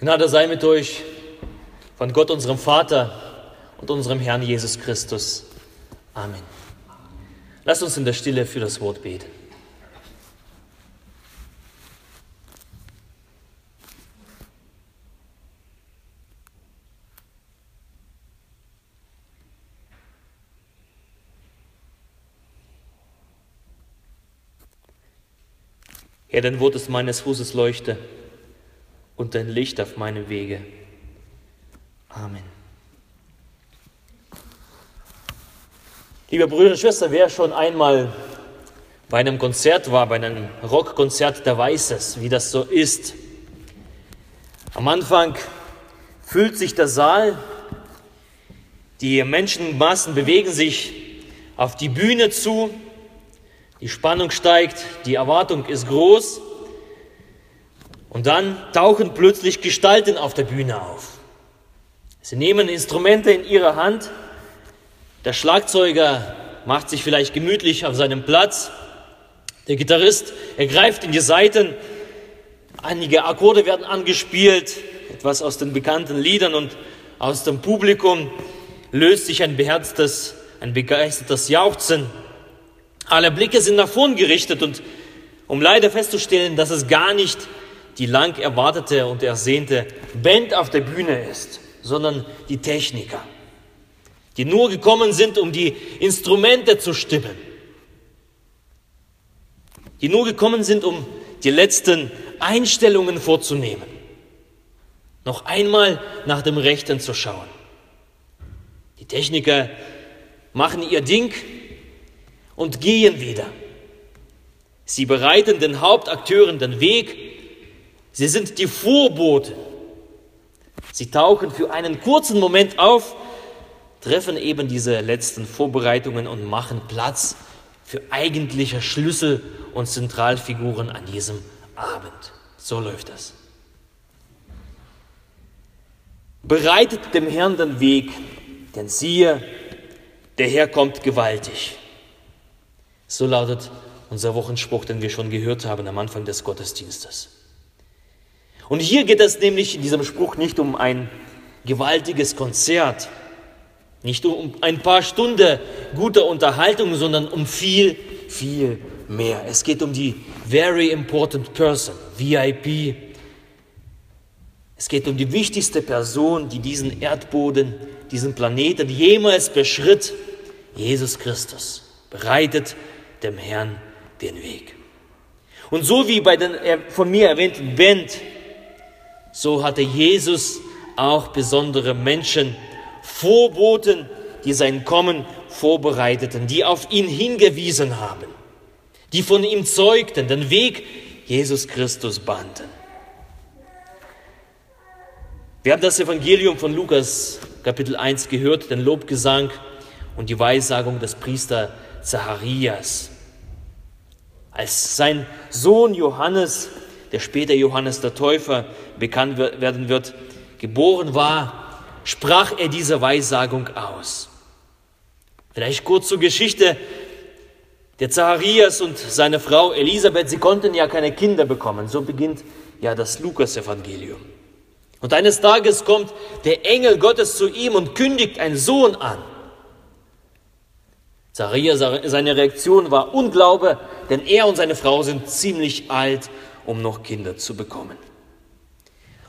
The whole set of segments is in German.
Gnade sei mit euch von Gott, unserem Vater und unserem Herrn Jesus Christus. Amen. Lasst uns in der Stille für das Wort beten. Herr, dein Wort ist meines Fußes Leuchte und dein Licht auf meinem Wege. Amen. Liebe Brüder und Schwestern, wer schon einmal bei einem Konzert war, bei einem Rockkonzert, der weiß es, wie das so ist. Am Anfang füllt sich der Saal, die Menschenmassen bewegen sich auf die Bühne zu, die Spannung steigt, die Erwartung ist groß und dann tauchen plötzlich Gestalten auf der Bühne auf. Sie nehmen Instrumente in ihre Hand, der Schlagzeuger macht sich vielleicht gemütlich auf seinem Platz, der Gitarrist ergreift in die Saiten, einige Akkorde werden angespielt, etwas aus den bekannten Liedern und aus dem Publikum löst sich ein beherztes, ein begeistertes Jauchzen. Alle Blicke sind nach vorn gerichtet und um leider festzustellen, dass es gar nicht die lang erwartete und ersehnte Band auf der Bühne ist, sondern die Techniker, die nur gekommen sind, um die Instrumente zu stimmen, die nur gekommen sind, um die letzten Einstellungen vorzunehmen, noch einmal nach dem Rechten zu schauen. Die Techniker machen ihr Ding und gehen wieder. Sie bereiten den Hauptakteuren den Weg. Sie sind die Vorboten. Sie tauchen für einen kurzen Moment auf, treffen eben diese letzten Vorbereitungen und machen Platz für eigentliche Schlüssel und Zentralfiguren an diesem Abend. So läuft das. Bereitet dem Herrn den Weg, denn siehe, der Herr kommt gewaltig. So lautet unser Wochenspruch, den wir schon gehört haben am Anfang des Gottesdienstes. Und hier geht es nämlich in diesem Spruch nicht um ein gewaltiges Konzert, nicht um ein paar Stunden guter Unterhaltung, sondern um viel, viel mehr. Es geht um die Very Important Person, VIP. Es geht um die wichtigste Person, die diesen Erdboden, diesen Planeten jemals beschritt, Jesus Christus, bereitet dem Herrn den Weg. Und so wie bei den von mir erwähnten Band, so hatte Jesus auch besondere Menschen, Vorboten, die sein Kommen vorbereiteten, die auf ihn hingewiesen haben, die von ihm zeugten, den Weg Jesus Christus banden. Wir haben das Evangelium von Lukas Kapitel 1 gehört, den Lobgesang und die Weissagung des Priester Zacharias. Als sein Sohn Johannes, der später Johannes der Täufer bekannt werden wird, geboren war, sprach er diese Weissagung aus. Vielleicht kurz zur Geschichte. Der Zacharias und seine Frau Elisabeth, sie konnten ja keine Kinder bekommen. So beginnt ja das Lukas-Evangelium. Und eines Tages kommt der Engel Gottes zu ihm und kündigt einen Sohn an. Zacharias, seine Reaktion war Unglaube, denn er und seine Frau sind ziemlich alt, um noch Kinder zu bekommen.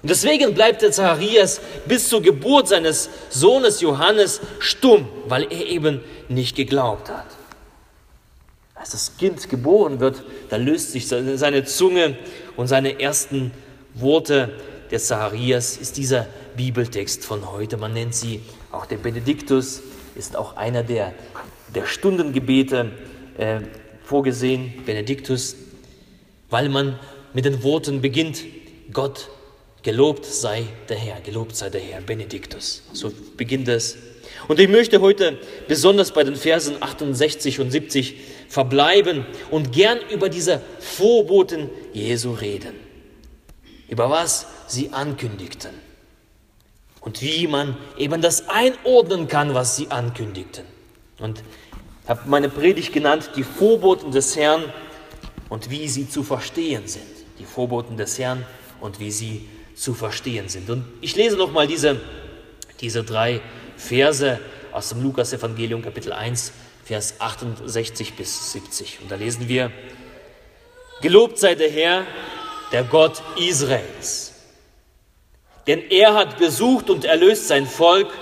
Und deswegen bleibt der Zacharias bis zur Geburt seines Sohnes Johannes stumm, weil er eben nicht geglaubt hat. Als das Kind geboren wird, da löst sich seine Zunge und seine ersten Worte des Zacharias ist dieser Bibeltext von heute. Man nennt sie auch der Benediktus, ist auch einer der, der Stundengebete äh, vorgesehen, Benediktus, weil man mit den Worten beginnt, Gott Gelobt sei der Herr, gelobt sei der Herr, Benediktus. So beginnt es. Und ich möchte heute besonders bei den Versen 68 und 70 verbleiben und gern über diese Vorboten Jesu reden. Über was sie ankündigten. Und wie man eben das einordnen kann, was sie ankündigten. Und habe meine Predigt genannt, die Vorboten des Herrn und wie sie zu verstehen sind. Die Vorboten des Herrn und wie sie zu verstehen sind. Und ich lese nochmal diese, diese drei Verse aus dem Lukas-Evangelium, Kapitel 1, Vers 68 bis 70. Und da lesen wir, Gelobt sei der Herr, der Gott Israels. Denn er hat besucht und erlöst sein Volk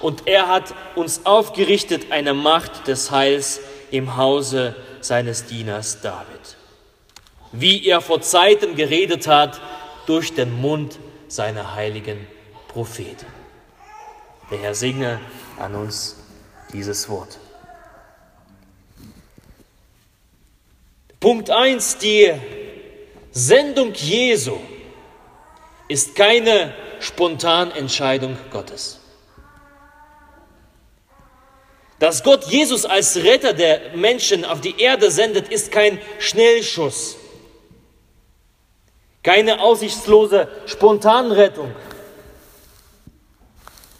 und er hat uns aufgerichtet eine Macht des Heils im Hause seines Dieners David. Wie er vor Zeiten geredet hat durch den Mund seiner heiligen Propheten. Der Herr segne an uns dieses Wort. Punkt 1, die Sendung Jesu ist keine Spontanentscheidung Gottes. Dass Gott Jesus als Retter der Menschen auf die Erde sendet, ist kein Schnellschuss, keine aussichtslose Spontanrettung.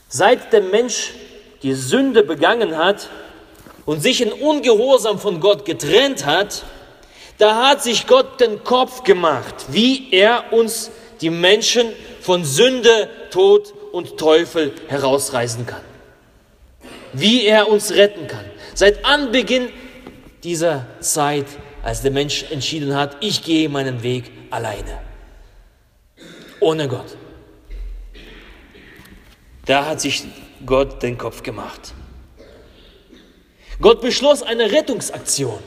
Seit der Mensch die Sünde begangen hat und sich in Ungehorsam von Gott getrennt hat, da hat sich Gott den Kopf gemacht, wie er uns die Menschen von Sünde, Tod und Teufel herausreißen kann. Wie er uns retten kann. Seit Anbeginn dieser Zeit, als der Mensch entschieden hat, ich gehe meinen Weg alleine. Ohne Gott. Da hat sich Gott den Kopf gemacht. Gott beschloss eine Rettungsaktion.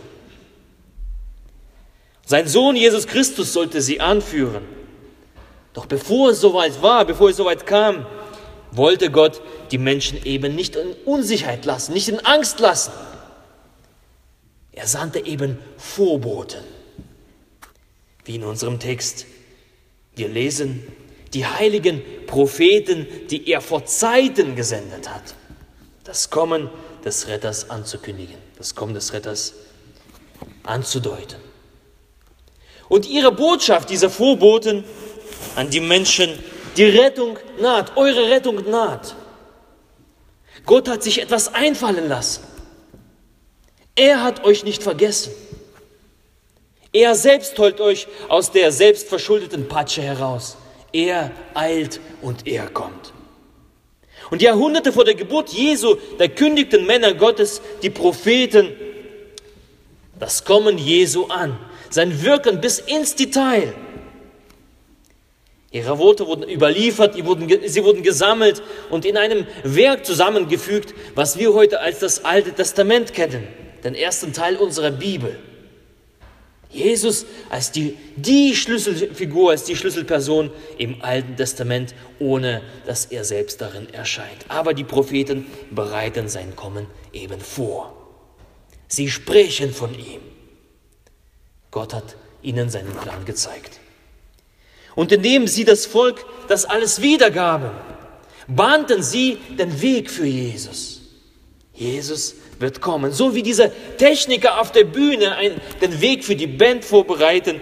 Sein Sohn Jesus Christus sollte sie anführen. Doch bevor es soweit war, bevor es soweit kam, wollte Gott die Menschen eben nicht in Unsicherheit lassen, nicht in Angst lassen. Er sandte eben Vorboten. Wie in unserem Text. Wir lesen die heiligen Propheten, die er vor Zeiten gesendet hat. Das Kommen des Retters anzukündigen, das Kommen des Retters anzudeuten. Und ihre Botschaft, diese Vorboten an die Menschen, die Rettung naht, eure Rettung naht. Gott hat sich etwas einfallen lassen. Er hat euch nicht vergessen. Er selbst holt euch aus der selbstverschuldeten Patsche heraus. Er eilt und er kommt. Und Jahrhunderte vor der Geburt Jesu, da kündigten Männer Gottes, die Propheten, das Kommen Jesu an sein Wirken bis ins Detail. Ihre Worte wurden überliefert, sie wurden, sie wurden gesammelt und in einem Werk zusammengefügt, was wir heute als das Alte Testament kennen, den ersten Teil unserer Bibel. Jesus als die, die Schlüsselfigur, als die Schlüsselperson im Alten Testament, ohne dass er selbst darin erscheint. Aber die Propheten bereiten sein Kommen eben vor. Sie sprechen von ihm. Gott hat ihnen seinen Plan gezeigt. Und indem sie das Volk das alles wiedergaben, bahnten sie den Weg für Jesus. Jesus wird kommen. So wie diese Techniker auf der Bühne den Weg für die Band vorbereiten,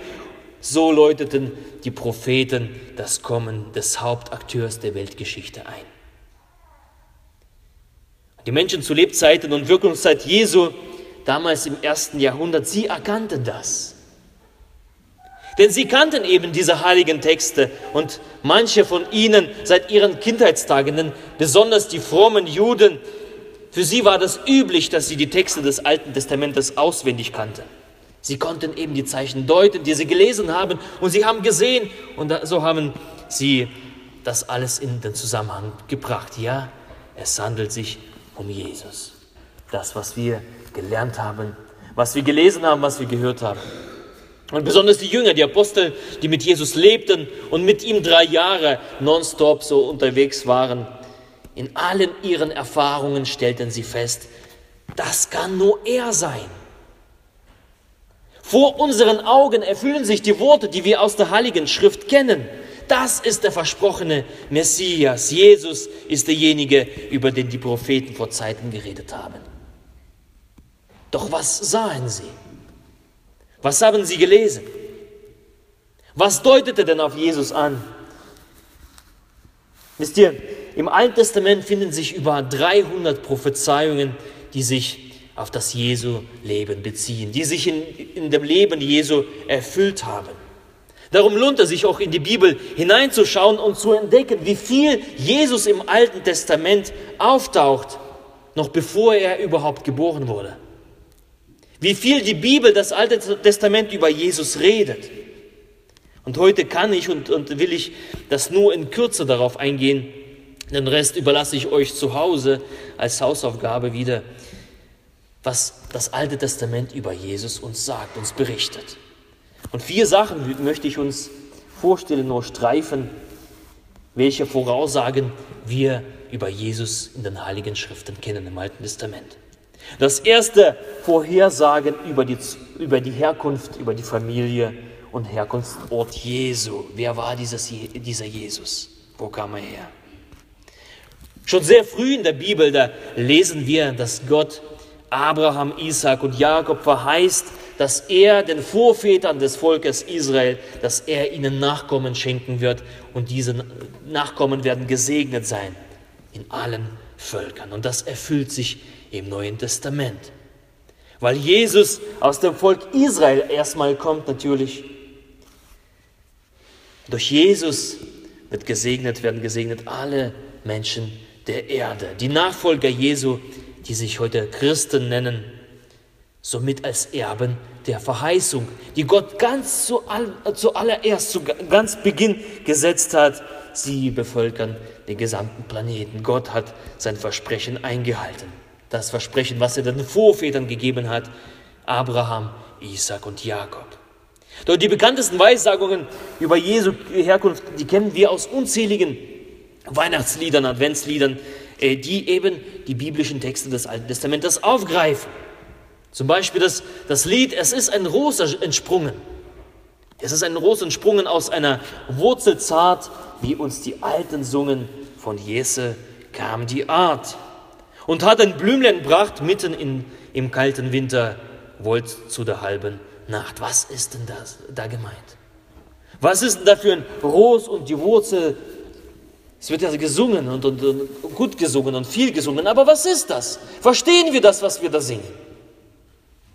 so läuteten die Propheten das Kommen des Hauptakteurs der Weltgeschichte ein. Die Menschen zu Lebzeiten und Wirkungszeit Jesu, damals im ersten Jahrhundert, sie erkannten das. Denn sie kannten eben diese heiligen Texte und manche von ihnen seit ihren Kindheitstagen, denn besonders die frommen Juden, für sie war das üblich, dass sie die Texte des Alten Testamentes auswendig kannten. Sie konnten eben die Zeichen deuten, die sie gelesen haben und sie haben gesehen und so haben sie das alles in den Zusammenhang gebracht. Ja, es handelt sich um Jesus. Das, was wir gelernt haben, was wir gelesen haben, was wir gehört haben. Und besonders die Jünger, die Apostel, die mit Jesus lebten und mit ihm drei Jahre nonstop so unterwegs waren, in allen ihren Erfahrungen stellten sie fest, das kann nur er sein. Vor unseren Augen erfüllen sich die Worte, die wir aus der Heiligen Schrift kennen. Das ist der versprochene Messias. Jesus ist derjenige, über den die Propheten vor Zeiten geredet haben. Doch was sahen sie? Was haben sie gelesen? Was deutete denn auf Jesus an? Wisst ihr, im Alten Testament finden sich über 300 Prophezeiungen, die sich auf das Jesu-Leben beziehen, die sich in, in dem Leben Jesu erfüllt haben. Darum lohnt es sich auch in die Bibel hineinzuschauen und zu entdecken, wie viel Jesus im Alten Testament auftaucht, noch bevor er überhaupt geboren wurde. Wie viel die Bibel, das Alte Testament über Jesus redet. Und heute kann ich und, und will ich das nur in Kürze darauf eingehen. Den Rest überlasse ich euch zu Hause als Hausaufgabe wieder, was das Alte Testament über Jesus uns sagt, uns berichtet. Und vier Sachen möchte ich uns vorstellen, nur streifen, welche Voraussagen wir über Jesus in den Heiligen Schriften kennen im Alten Testament. Das erste Vorhersagen über die, über die Herkunft, über die Familie und Herkunftsort Jesu. Wer war dieses, dieser Jesus? Wo kam er her? Schon sehr früh in der Bibel, da lesen wir, dass Gott Abraham, Isaac und Jakob verheißt, dass er den Vorvätern des Volkes Israel, dass er ihnen Nachkommen schenken wird und diese Nachkommen werden gesegnet sein in allen Völkern. Und das erfüllt sich im Neuen Testament. Weil Jesus aus dem Volk Israel erstmal kommt natürlich. Durch Jesus wird gesegnet, werden gesegnet alle Menschen der Erde. Die Nachfolger Jesu, die sich heute Christen nennen, somit als Erben der Verheißung, die Gott ganz zu zuallererst, zu ganz Beginn gesetzt hat. Sie bevölkern den gesamten Planeten. Gott hat sein Versprechen eingehalten. Das Versprechen, was er den Vorvätern gegeben hat, Abraham, Isaac und Jakob. Doch die bekanntesten Weissagungen über Jesu Herkunft, die kennen wir aus unzähligen Weihnachtsliedern, Adventsliedern, äh, die eben die biblischen Texte des Alten Testamentes aufgreifen. Zum Beispiel das, das Lied, es ist ein Ros entsprungen. Es ist ein Ros entsprungen aus einer Wurzel zart, wie uns die Alten sungen, von Jesse kam die Art. Und hat ein Blümlein bracht mitten in, im kalten Winter, wollt zu der halben Nacht. Was ist denn das da gemeint? Was ist denn da für ein Ros und die Wurzel? Es wird ja gesungen und, und, und gut gesungen und viel gesungen, aber was ist das? Verstehen wir das, was wir da singen?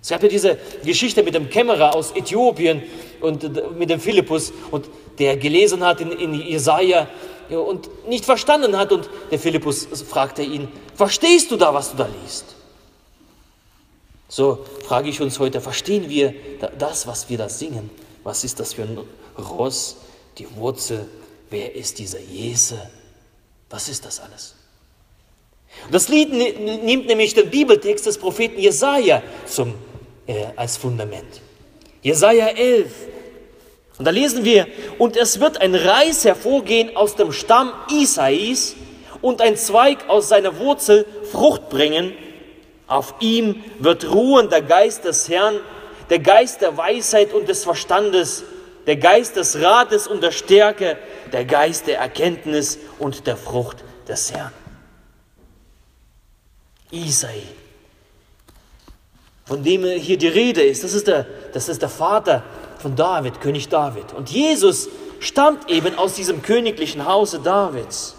Es gab ja diese Geschichte mit dem Kämmerer aus Äthiopien und mit dem Philippus und der gelesen hat in, in Jesaja und nicht verstanden hat und der Philippus fragte ihn, verstehst du da, was du da liest? So frage ich uns heute, verstehen wir das, was wir da singen? Was ist das für ein Ross, die Wurzel? Wer ist dieser Jese? Was ist das alles? Das Lied nimmt nämlich den Bibeltext des Propheten Jesaja zum äh, als Fundament. Jesaja 11. Und da lesen wir, und es wird ein Reis hervorgehen aus dem Stamm Isais und ein Zweig aus seiner Wurzel Frucht bringen. Auf ihm wird ruhen der Geist des Herrn, der Geist der Weisheit und des Verstandes, der Geist des Rates und der Stärke, der Geist der Erkenntnis und der Frucht des Herrn. Isai, von dem hier die Rede ist. Das ist der, das ist der Vater von David, König David. Und Jesus stammt eben aus diesem königlichen Hause Davids,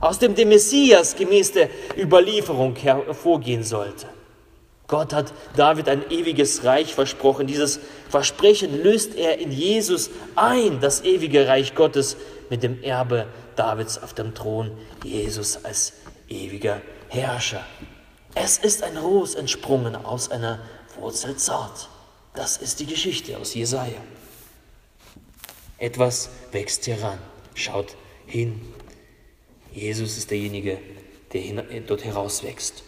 aus dem der Messias gemäß der Überlieferung hervorgehen sollte. Gott hat David ein ewiges Reich versprochen. Dieses Versprechen löst er in Jesus ein, das ewige Reich Gottes mit dem Erbe Davids auf dem Thron, Jesus als ewiger Herrscher. Es ist ein Ros entsprungen aus einer Wurzel zart. Das ist die Geschichte aus Jesaja. Etwas wächst heran. Schaut hin. Jesus ist derjenige, der dort herauswächst.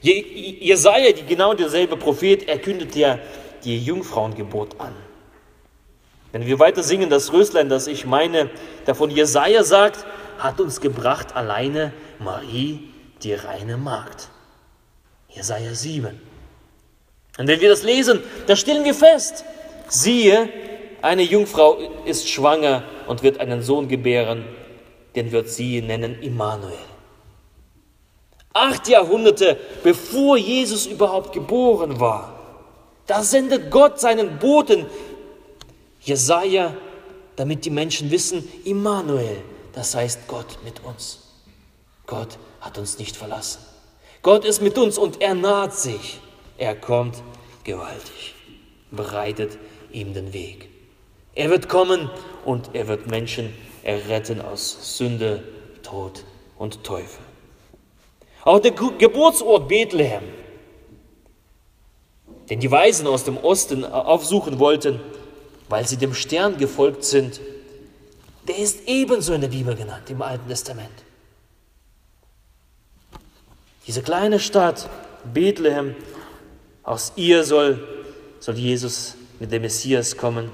Jesaja, die genau derselbe Prophet, er kündet ja die Jungfrauengeburt an. Wenn wir weiter singen, das Röslein, das ich meine, davon Jesaja sagt, hat uns gebracht alleine Marie, die reine Magd. Jesaja 7. Und wenn wir das lesen, da stellen wir fest, siehe, eine Jungfrau ist schwanger und wird einen Sohn gebären, den wird sie nennen Immanuel. Acht Jahrhunderte bevor Jesus überhaupt geboren war, da sendet Gott seinen Boten Jesaja, damit die Menschen wissen, Immanuel, das heißt Gott mit uns. Gott hat uns nicht verlassen. Gott ist mit uns und er naht sich. Er kommt gewaltig, bereitet ihm den Weg. Er wird kommen und er wird Menschen erretten aus Sünde, Tod und Teufel. Auch der Geburtsort Bethlehem, den die Weisen aus dem Osten aufsuchen wollten, weil sie dem Stern gefolgt sind, der ist ebenso in der Bibel genannt, im Alten Testament. Diese kleine Stadt Bethlehem, aus ihr soll, soll Jesus mit dem Messias kommen,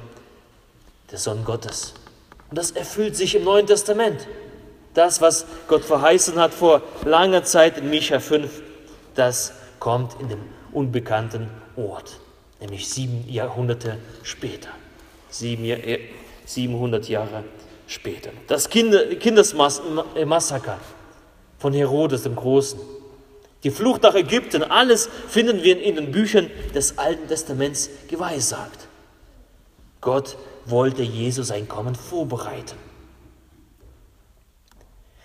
der Sohn Gottes. Und das erfüllt sich im Neuen Testament. Das, was Gott verheißen hat vor langer Zeit in Micha 5, das kommt in dem unbekannten Ort, nämlich sieben Jahrhunderte später. Sieben, 700 Jahre später. Das Kinder, Kindesmassaker von Herodes dem Großen. Die Flucht nach Ägypten, alles finden wir in den Büchern des Alten Testaments geweissagt. Gott wollte Jesus sein Kommen vorbereiten.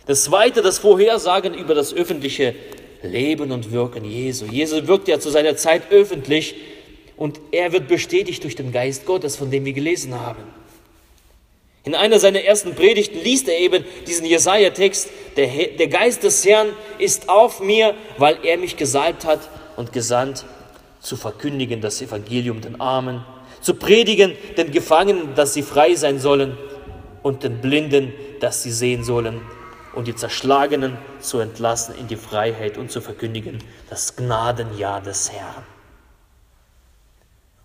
Das zweite, das Vorhersagen über das öffentliche Leben und Wirken Jesu. Jesus wirkt ja zu seiner Zeit öffentlich und er wird bestätigt durch den Geist Gottes, von dem wir gelesen haben. In einer seiner ersten Predigten liest er eben diesen Jesaja-Text: der, der Geist des Herrn ist auf mir, weil er mich gesalbt hat und gesandt, zu verkündigen das Evangelium den Armen, zu predigen den Gefangenen, dass sie frei sein sollen, und den Blinden, dass sie sehen sollen, und die Zerschlagenen zu entlassen in die Freiheit und zu verkündigen das Gnadenjahr des Herrn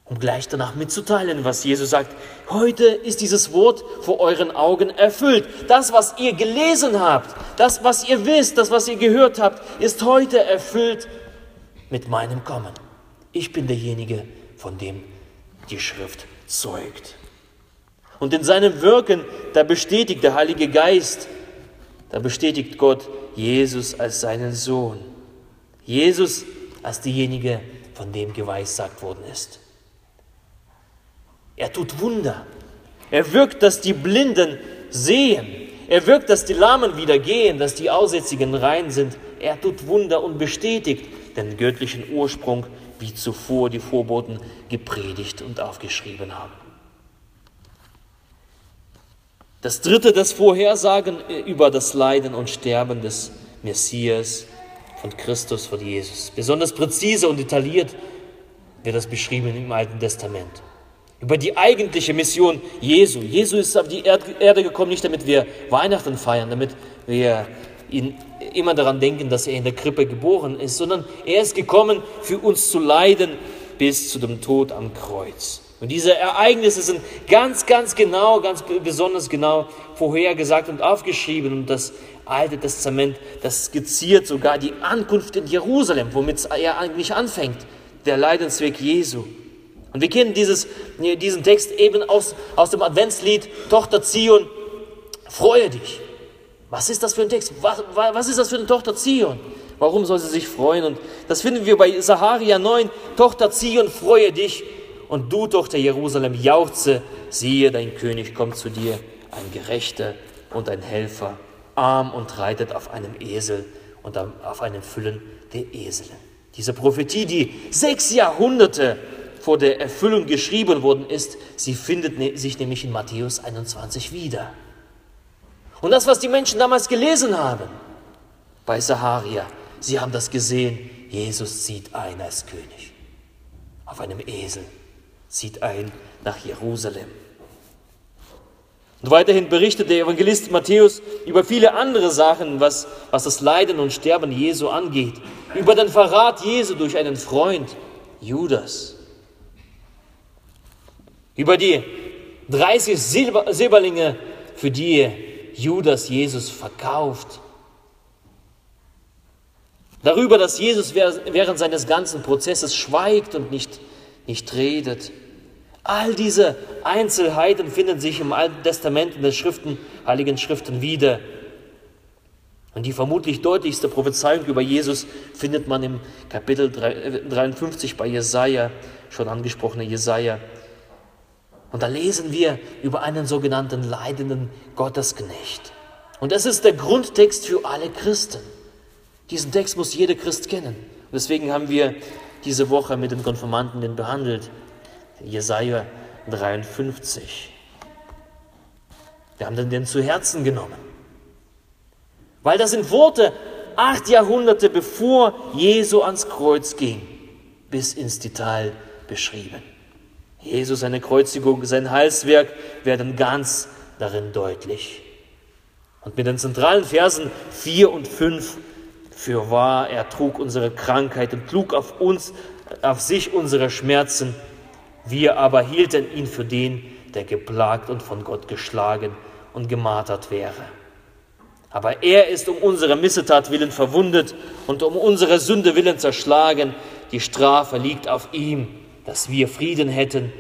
um gleich danach mitzuteilen, was Jesus sagt. Heute ist dieses Wort vor euren Augen erfüllt. Das, was ihr gelesen habt, das, was ihr wisst, das, was ihr gehört habt, ist heute erfüllt mit meinem Kommen. Ich bin derjenige, von dem die Schrift zeugt. Und in seinem Wirken, da bestätigt der Heilige Geist, da bestätigt Gott Jesus als seinen Sohn. Jesus als diejenige, von dem geweissagt worden ist. Er tut Wunder. Er wirkt, dass die Blinden sehen. Er wirkt, dass die Lahmen wieder gehen, dass die Aussätzigen rein sind. Er tut Wunder und bestätigt den göttlichen Ursprung, wie zuvor die Vorboten gepredigt und aufgeschrieben haben. Das dritte, das Vorhersagen über das Leiden und Sterben des Messias von Christus, von Jesus. Besonders präzise und detailliert wird das beschrieben im Alten Testament über die eigentliche Mission Jesu. Jesu ist auf die Erde gekommen, nicht damit wir Weihnachten feiern, damit wir ihn immer daran denken, dass er in der Krippe geboren ist, sondern er ist gekommen, für uns zu leiden bis zu dem Tod am Kreuz. Und diese Ereignisse sind ganz, ganz genau, ganz besonders genau vorhergesagt und aufgeschrieben. Und das Alte Testament, das skizziert sogar die Ankunft in Jerusalem, womit er eigentlich anfängt, der Leidensweg Jesu. Und wir kennen dieses, diesen Text eben aus, aus dem Adventslied Tochter Zion, freue dich. Was ist das für ein Text? Was, was ist das für eine Tochter Zion? Warum soll sie sich freuen? Und das finden wir bei Saharia 9, Tochter Zion, freue dich. Und du, Tochter Jerusalem, jauchze, siehe, dein König kommt zu dir, ein Gerechter und ein Helfer, arm und reitet auf einem Esel und auf einem Füllen der Eseln. Diese Prophetie, die sechs Jahrhunderte vor der Erfüllung geschrieben worden ist, sie findet ne-, sich nämlich in Matthäus 21 wieder. Und das, was die Menschen damals gelesen haben bei Saharia, sie haben das gesehen, Jesus zieht ein als König. Auf einem Esel zieht ein nach Jerusalem. Und weiterhin berichtet der Evangelist Matthäus über viele andere Sachen, was, was das Leiden und Sterben Jesu angeht. Über den Verrat Jesu durch einen Freund, Judas über die 30 Silber, Silberlinge, für die Judas Jesus verkauft. Darüber, dass Jesus während seines ganzen Prozesses schweigt und nicht, nicht redet. All diese Einzelheiten finden sich im Alten Testament in den Schriften, Heiligen Schriften wieder. Und die vermutlich deutlichste Prophezeiung über Jesus findet man im Kapitel 53 bei Jesaja, schon angesprochene Jesaja. Und da lesen wir über einen sogenannten leidenden Gottesknecht. Und das ist der Grundtext für alle Christen. Diesen Text muss jeder Christ kennen. Und deswegen haben wir diese Woche mit den Konfirmanden den behandelt. Jesaja 53. Wir haben den zu Herzen genommen. Weil das sind Worte acht Jahrhunderte bevor Jesu ans Kreuz ging, bis ins Detail beschrieben. Jesus, seine Kreuzigung, sein Heilswerk werden ganz darin deutlich. Und mit den zentralen Versen 4 und 5, für wahr, er trug unsere Krankheit und trug auf uns, auf sich unsere Schmerzen. Wir aber hielten ihn für den, der geplagt und von Gott geschlagen und gemartert wäre. Aber er ist um unsere Missetat willen verwundet und um unsere Sünde willen zerschlagen. Die Strafe liegt auf ihm, dass wir Frieden hätten,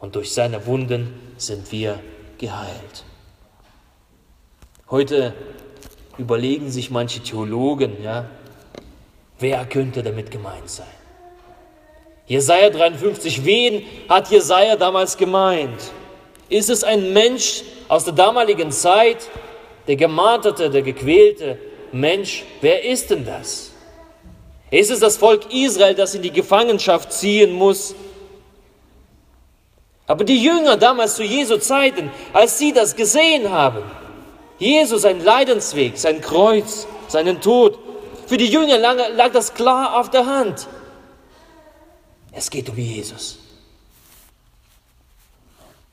und durch seine Wunden sind wir geheilt. Heute überlegen sich manche Theologen, ja, wer könnte damit gemeint sein? Jesaja 53, wen hat Jesaja damals gemeint? Ist es ein Mensch aus der damaligen Zeit, der gemarterte, der gequälte Mensch? Wer ist denn das? Ist es das Volk Israel, das in die Gefangenschaft ziehen muss? Aber die Jünger damals zu Jesu Zeiten, als sie das gesehen haben, Jesus, sein Leidensweg, sein Kreuz, seinen Tod, für die Jünger lag, lag das klar auf der Hand. Es geht um Jesus.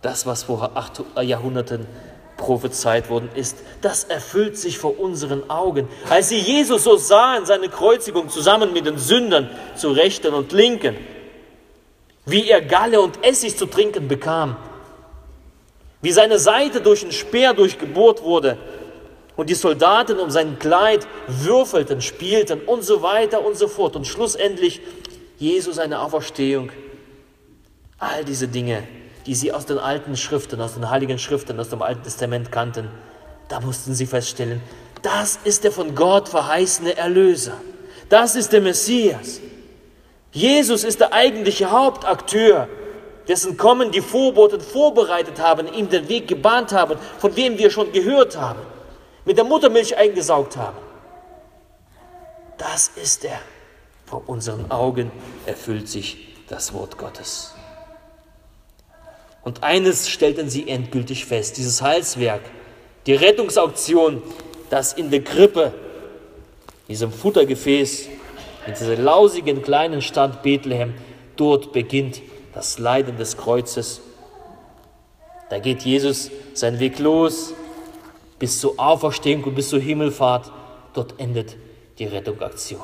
Das, was vor acht Jahrhunderten prophezeit worden ist, das erfüllt sich vor unseren Augen. Als sie Jesus so sahen, seine Kreuzigung zusammen mit den Sündern zu Rechten und Linken, wie er Galle und Essig zu trinken bekam, wie seine Seite durch einen Speer durchgebohrt wurde und die Soldaten um sein Kleid würfelten, spielten und so weiter und so fort. Und schlussendlich Jesus eine Auferstehung. All diese Dinge, die sie aus den alten Schriften, aus den heiligen Schriften, aus dem Alten Testament kannten, da mussten sie feststellen, das ist der von Gott verheißene Erlöser. Das ist der Messias. Jesus ist der eigentliche Hauptakteur, dessen Kommen die Vorboten vorbereitet haben, ihm den Weg gebahnt haben, von wem wir schon gehört haben, mit der Muttermilch eingesaugt haben. Das ist er. Vor unseren Augen erfüllt sich das Wort Gottes. Und eines stellten sie endgültig fest, dieses Heilswerk, die Rettungsauktion, das in der Krippe, diesem Futtergefäß in dieser lausigen kleinen Stadt Bethlehem, dort beginnt das Leiden des Kreuzes. Da geht Jesus seinen Weg los bis zur Auferstehung und bis zur Himmelfahrt. Dort endet die Rettungsaktion.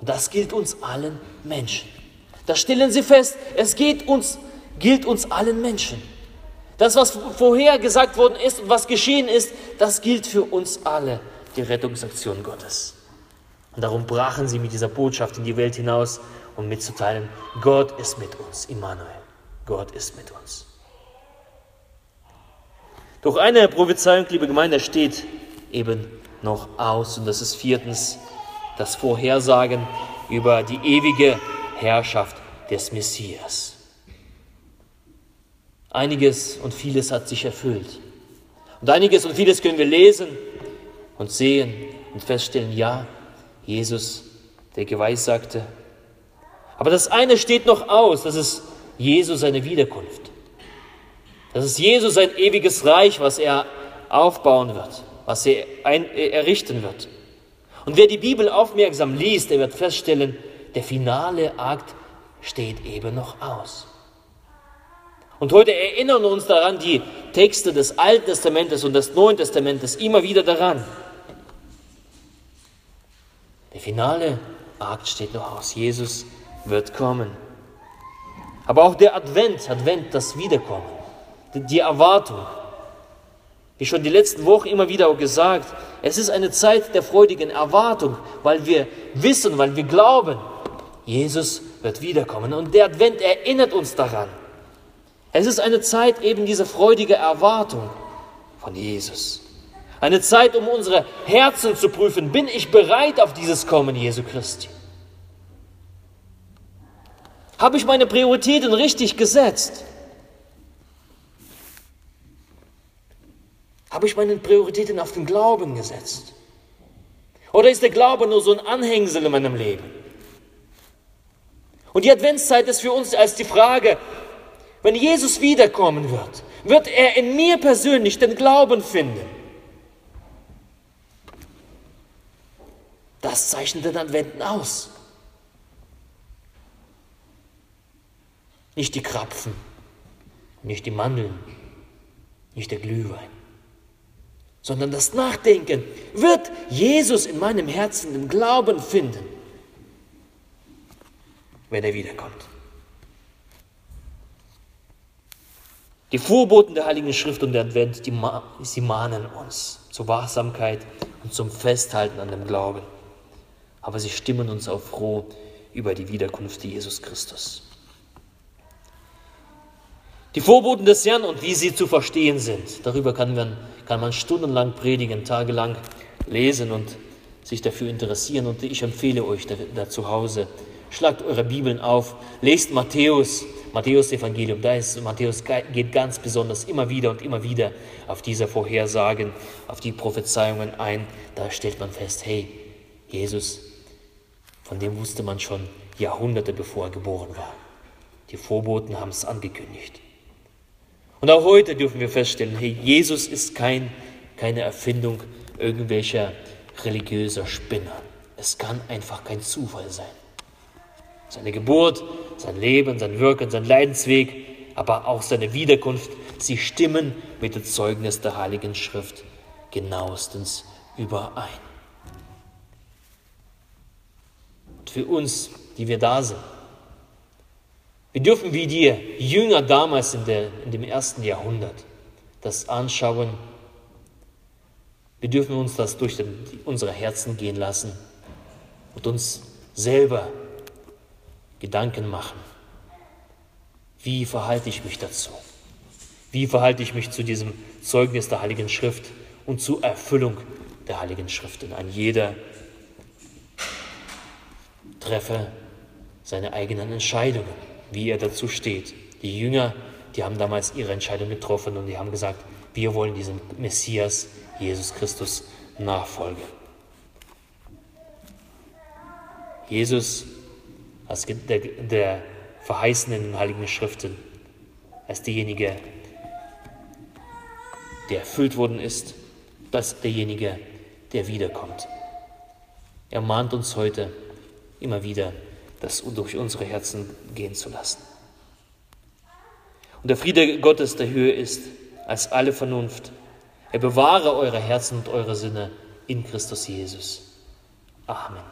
Und das gilt uns allen Menschen. Da stellen Sie fest, es geht uns, gilt uns allen Menschen. Das, was vorher gesagt worden ist und was geschehen ist, das gilt für uns alle, die Rettungsaktion Gottes. Und darum brachen sie mit dieser Botschaft in die Welt hinaus, um mitzuteilen, Gott ist mit uns, Immanuel. Gott ist mit uns. Doch eine Prophezeiung, liebe Gemeinde, steht eben noch aus. Und das ist viertens das Vorhersagen über die ewige Herrschaft des Messias. Einiges und vieles hat sich erfüllt. Und einiges und vieles können wir lesen und sehen und feststellen, ja, Jesus, der geweissagte. Aber das eine steht noch aus, das ist Jesus seine Wiederkunft. Das ist Jesus sein ewiges Reich, was er aufbauen wird, was er ein, errichten wird. Und wer die Bibel aufmerksam liest, der wird feststellen, der finale Akt steht eben noch aus. Und heute erinnern uns daran die Texte des Alten Testamentes und des Neuen Testamentes immer wieder daran. Der finale Akt steht noch aus. Jesus wird kommen. Aber auch der Advent, Advent, das Wiederkommen, die Erwartung. Wie schon die letzten Wochen immer wieder auch gesagt, es ist eine Zeit der freudigen Erwartung, weil wir wissen, weil wir glauben, Jesus wird wiederkommen. Und der Advent erinnert uns daran. Es ist eine Zeit eben dieser freudigen Erwartung von Jesus. Eine Zeit, um unsere Herzen zu prüfen. Bin ich bereit auf dieses Kommen Jesu Christi? Habe ich meine Prioritäten richtig gesetzt? Habe ich meine Prioritäten auf den Glauben gesetzt? Oder ist der Glaube nur so ein Anhängsel in meinem Leben? Und die Adventszeit ist für uns als die Frage, wenn Jesus wiederkommen wird, wird er in mir persönlich den Glauben finden. Das zeichnet den Adventen aus. Nicht die Krapfen, nicht die Mandeln, nicht der Glühwein, sondern das Nachdenken. Wird Jesus in meinem Herzen den Glauben finden, wenn er wiederkommt? Die Vorboten der Heiligen Schrift und der Advent, die, sie mahnen uns zur Wachsamkeit und zum Festhalten an dem Glauben. Aber sie stimmen uns auch froh über die Wiederkunft Jesus Christus. Die Vorboten des Herrn und wie sie zu verstehen sind, darüber kann man, kann man stundenlang predigen, tagelang lesen und sich dafür interessieren. Und ich empfehle euch da, da zu Hause, schlagt eure Bibeln auf, lest Matthäus, Matthäus Evangelium, da ist Matthäus geht ganz besonders immer wieder und immer wieder auf diese Vorhersagen, auf die Prophezeiungen ein. Da stellt man fest, hey, Jesus, von dem wusste man schon Jahrhunderte bevor er geboren war. Die Vorboten haben es angekündigt. Und auch heute dürfen wir feststellen, hey, Jesus ist kein, keine Erfindung irgendwelcher religiöser Spinner. Es kann einfach kein Zufall sein. Seine Geburt, sein Leben, sein Wirken, sein Leidensweg, aber auch seine Wiederkunft, sie stimmen mit dem Zeugnis der Heiligen Schrift genauestens überein. Und für uns, die wir da sind, wir dürfen wie die Jünger damals in, der, in dem ersten Jahrhundert das anschauen. Wir dürfen uns das durch den, unsere Herzen gehen lassen und uns selber Gedanken machen. Wie verhalte ich mich dazu? Wie verhalte ich mich zu diesem Zeugnis der Heiligen Schrift und zur Erfüllung der Heiligen Schrift? Denn ein jeder treffe seine eigenen Entscheidungen wie er dazu steht. Die Jünger, die haben damals ihre Entscheidung getroffen und die haben gesagt, wir wollen diesem Messias, Jesus Christus, nachfolgen. Jesus als der, der Verheißene in den Heiligen Schriften, als derjenige, der erfüllt worden ist, als derjenige, der wiederkommt. Er mahnt uns heute immer wieder das durch unsere Herzen gehen zu lassen. Und der Friede Gottes, der höher ist als alle Vernunft, er bewahre eure Herzen und eure Sinne in Christus Jesus. Amen.